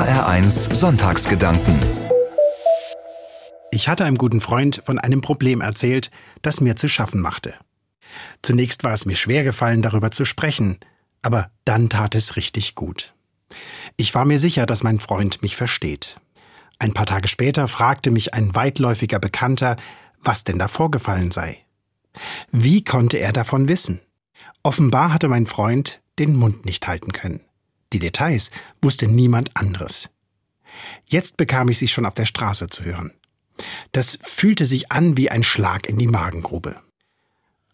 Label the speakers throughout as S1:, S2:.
S1: HR1 Sonntagsgedanken.
S2: Ich hatte einem guten Freund von einem Problem erzählt, das mir zu schaffen machte. Zunächst war es mir schwer gefallen, darüber zu sprechen, aber dann tat es richtig gut. Ich war mir sicher, dass mein Freund mich versteht. Ein paar Tage später fragte mich ein weitläufiger Bekannter, was denn da vorgefallen sei. Wie konnte er davon wissen? Offenbar hatte mein Freund den Mund nicht halten können. Die Details wusste niemand anderes. Jetzt bekam ich sie schon auf der Straße zu hören. Das fühlte sich an wie ein Schlag in die Magengrube.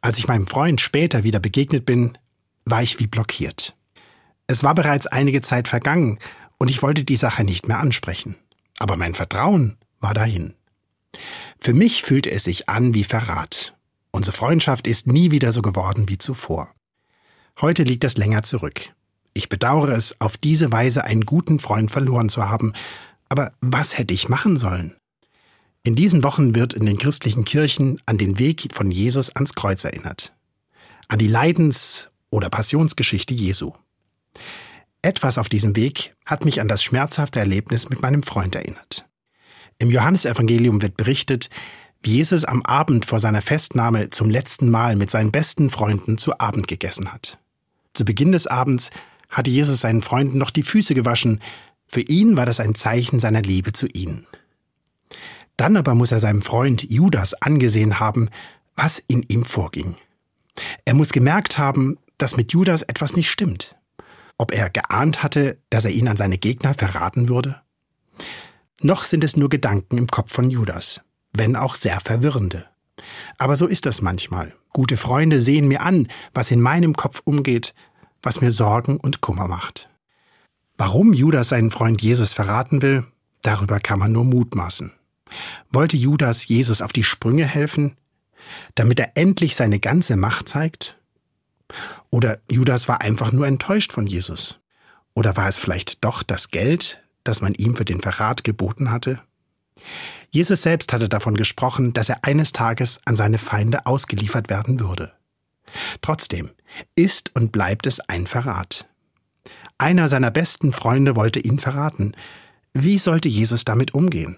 S2: Als ich meinem Freund später wieder begegnet bin, war ich wie blockiert. Es war bereits einige Zeit vergangen und ich wollte die Sache nicht mehr ansprechen. Aber mein Vertrauen war dahin. Für mich fühlte es sich an wie Verrat. Unsere Freundschaft ist nie wieder so geworden wie zuvor. Heute liegt das länger zurück. Ich bedauere es, auf diese Weise einen guten Freund verloren zu haben. Aber was hätte ich machen sollen? In diesen Wochen wird in den christlichen Kirchen an den Weg von Jesus ans Kreuz erinnert. An die Leidens- oder Passionsgeschichte Jesu. Etwas auf diesem Weg hat mich an das schmerzhafte Erlebnis mit meinem Freund erinnert. Im Johannesevangelium wird berichtet, wie Jesus am Abend vor seiner Festnahme zum letzten Mal mit seinen besten Freunden zu Abend gegessen hat. Zu Beginn des Abends hatte Jesus seinen Freunden noch die Füße gewaschen. Für ihn war das ein Zeichen seiner Liebe zu ihnen. Dann aber muss er seinem Freund Judas angesehen haben, was in ihm vorging. Er muss gemerkt haben, dass mit Judas etwas nicht stimmt. Ob er geahnt hatte, dass er ihn an seine Gegner verraten würde? Noch sind es nur Gedanken im Kopf von Judas, wenn auch sehr verwirrende. Aber so ist das manchmal. Gute Freunde sehen mir an, was in meinem Kopf umgeht, was mir Sorgen und Kummer macht. Warum Judas seinen Freund Jesus verraten will, darüber kann man nur mutmaßen. Wollte Judas Jesus auf die Sprünge helfen, damit er endlich seine ganze Macht zeigt? Oder Judas war einfach nur enttäuscht von Jesus? Oder war es vielleicht doch das Geld, das man ihm für den Verrat geboten hatte? Jesus selbst hatte davon gesprochen, dass er eines Tages an seine Feinde ausgeliefert werden würde. Trotzdem ist und bleibt es ein Verrat. Einer seiner besten Freunde wollte ihn verraten. Wie sollte Jesus damit umgehen?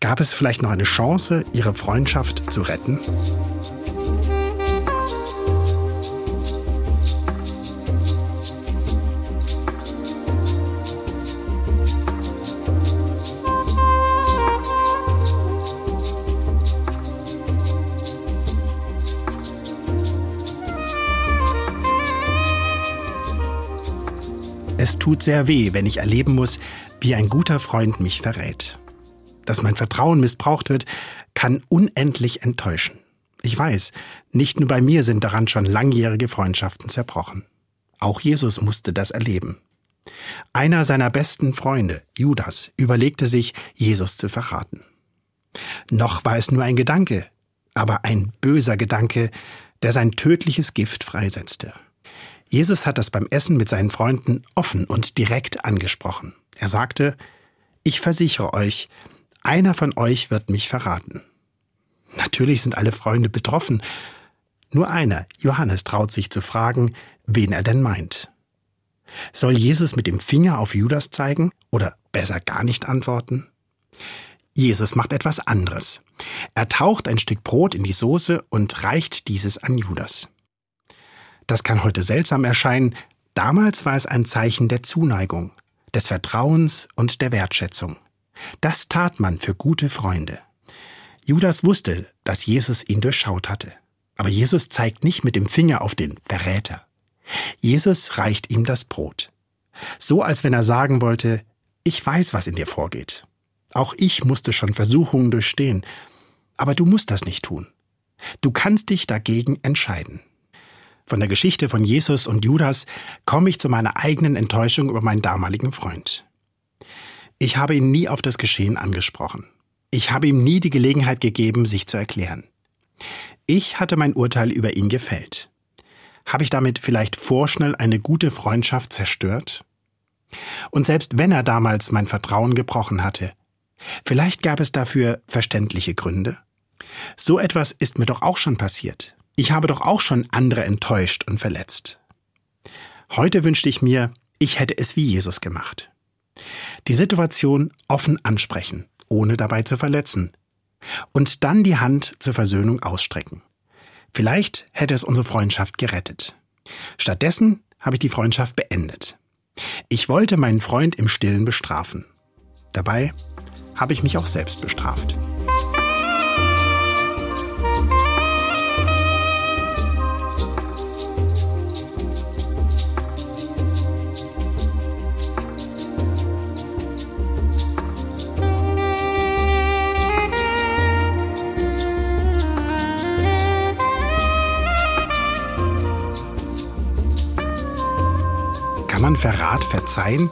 S2: Gab es vielleicht noch eine Chance, ihre Freundschaft zu retten? Es tut sehr weh, wenn ich erleben muss, wie ein guter Freund mich verrät. Dass mein Vertrauen missbraucht wird, kann unendlich enttäuschen. Ich weiß, nicht nur bei mir sind daran schon langjährige Freundschaften zerbrochen. Auch Jesus musste das erleben. Einer seiner besten Freunde, Judas, überlegte sich, Jesus zu verraten. Noch war es nur ein Gedanke, aber ein böser Gedanke, der sein tödliches Gift freisetzte. Jesus hat das beim Essen mit seinen Freunden offen und direkt angesprochen. Er sagte, ich versichere euch, einer von euch wird mich verraten. Natürlich sind alle Freunde betroffen. Nur einer, Johannes, traut sich zu fragen, wen er denn meint. Soll Jesus mit dem Finger auf Judas zeigen oder besser gar nicht antworten? Jesus macht etwas anderes. Er taucht ein Stück Brot in die Soße und reicht dieses an Judas. Das kann heute seltsam erscheinen, damals war es ein Zeichen der Zuneigung, des Vertrauens und der Wertschätzung. Das tat man für gute Freunde. Judas wusste, dass Jesus ihn durchschaut hatte. Aber Jesus zeigt nicht mit dem Finger auf den Verräter. Jesus reicht ihm das Brot. So als wenn er sagen wollte, ich weiß, was in dir vorgeht. Auch ich musste schon Versuchungen durchstehen. Aber du musst das nicht tun. Du kannst dich dagegen entscheiden. Von der Geschichte von Jesus und Judas komme ich zu meiner eigenen Enttäuschung über meinen damaligen Freund. Ich habe ihn nie auf das Geschehen angesprochen. Ich habe ihm nie die Gelegenheit gegeben, sich zu erklären. Ich hatte mein Urteil über ihn gefällt. Habe ich damit vielleicht vorschnell eine gute Freundschaft zerstört? Und selbst wenn er damals mein Vertrauen gebrochen hatte, vielleicht gab es dafür verständliche Gründe? So etwas ist mir doch auch schon passiert. Ich habe doch auch schon andere enttäuscht und verletzt. Heute wünschte ich mir, ich hätte es wie Jesus gemacht. Die Situation offen ansprechen, ohne dabei zu verletzen. Und dann die Hand zur Versöhnung ausstrecken. Vielleicht hätte es unsere Freundschaft gerettet. Stattdessen habe ich die Freundschaft beendet. Ich wollte meinen Freund im Stillen bestrafen. Dabei habe ich mich auch selbst bestraft. Kann man Verrat verzeihen?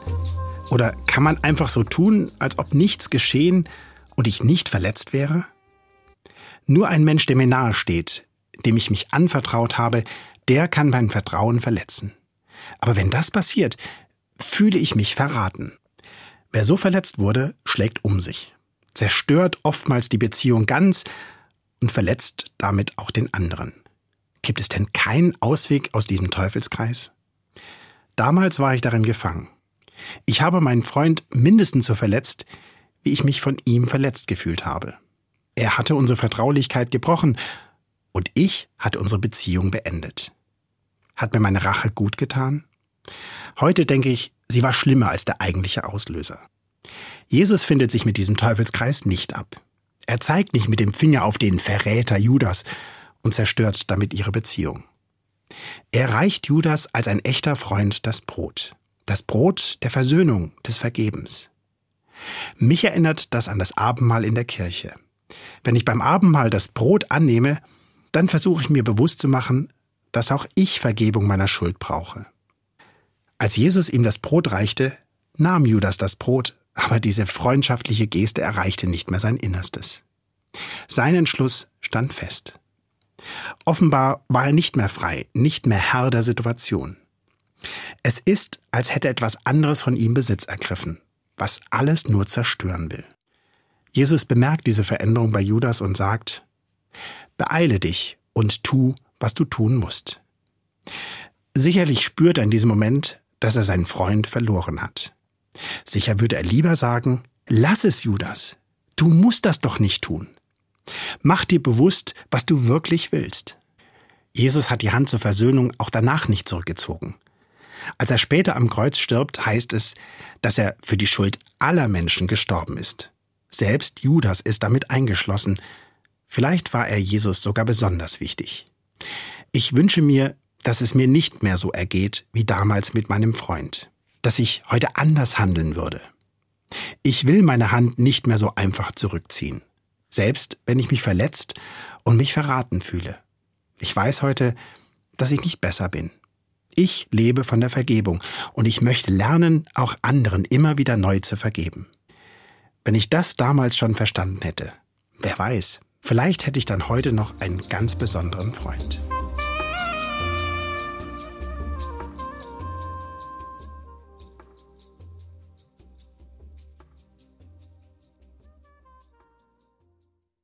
S2: Oder kann man einfach so tun, als ob nichts geschehen und ich nicht verletzt wäre? Nur ein Mensch, der mir nahe steht, dem ich mich anvertraut habe, der kann mein Vertrauen verletzen. Aber wenn das passiert, fühle ich mich verraten. Wer so verletzt wurde, schlägt um sich, zerstört oftmals die Beziehung ganz und verletzt damit auch den anderen. Gibt es denn keinen Ausweg aus diesem Teufelskreis? Damals war ich darin gefangen. Ich habe meinen Freund mindestens so verletzt, wie ich mich von ihm verletzt gefühlt habe. Er hatte unsere Vertraulichkeit gebrochen und ich hatte unsere Beziehung beendet. Hat mir meine Rache gut getan? Heute denke ich, sie war schlimmer als der eigentliche Auslöser. Jesus findet sich mit diesem Teufelskreis nicht ab. Er zeigt nicht mit dem Finger auf den Verräter Judas und zerstört damit ihre Beziehung. Er reicht Judas als ein echter Freund das Brot. Das Brot der Versöhnung, des Vergebens. Mich erinnert das an das Abendmahl in der Kirche. Wenn ich beim Abendmahl das Brot annehme, dann versuche ich mir bewusst zu machen, dass auch ich Vergebung meiner Schuld brauche. Als Jesus ihm das Brot reichte, nahm Judas das Brot, aber diese freundschaftliche Geste erreichte nicht mehr sein Innerstes. Sein Entschluss stand fest. Offenbar war er nicht mehr frei, nicht mehr Herr der Situation. Es ist, als hätte etwas anderes von ihm Besitz ergriffen, was alles nur zerstören will. Jesus bemerkt diese Veränderung bei Judas und sagt, Beeile dich und tu, was du tun musst. Sicherlich spürt er in diesem Moment, dass er seinen Freund verloren hat. Sicher würde er lieber sagen, Lass es, Judas, du musst das doch nicht tun. Mach dir bewusst, was du wirklich willst. Jesus hat die Hand zur Versöhnung auch danach nicht zurückgezogen. Als er später am Kreuz stirbt, heißt es, dass er für die Schuld aller Menschen gestorben ist. Selbst Judas ist damit eingeschlossen. Vielleicht war er Jesus sogar besonders wichtig. Ich wünsche mir, dass es mir nicht mehr so ergeht wie damals mit meinem Freund, dass ich heute anders handeln würde. Ich will meine Hand nicht mehr so einfach zurückziehen selbst wenn ich mich verletzt und mich verraten fühle. Ich weiß heute, dass ich nicht besser bin. Ich lebe von der Vergebung und ich möchte lernen, auch anderen immer wieder neu zu vergeben. Wenn ich das damals schon verstanden hätte, wer weiß, vielleicht hätte ich dann heute noch einen ganz besonderen Freund.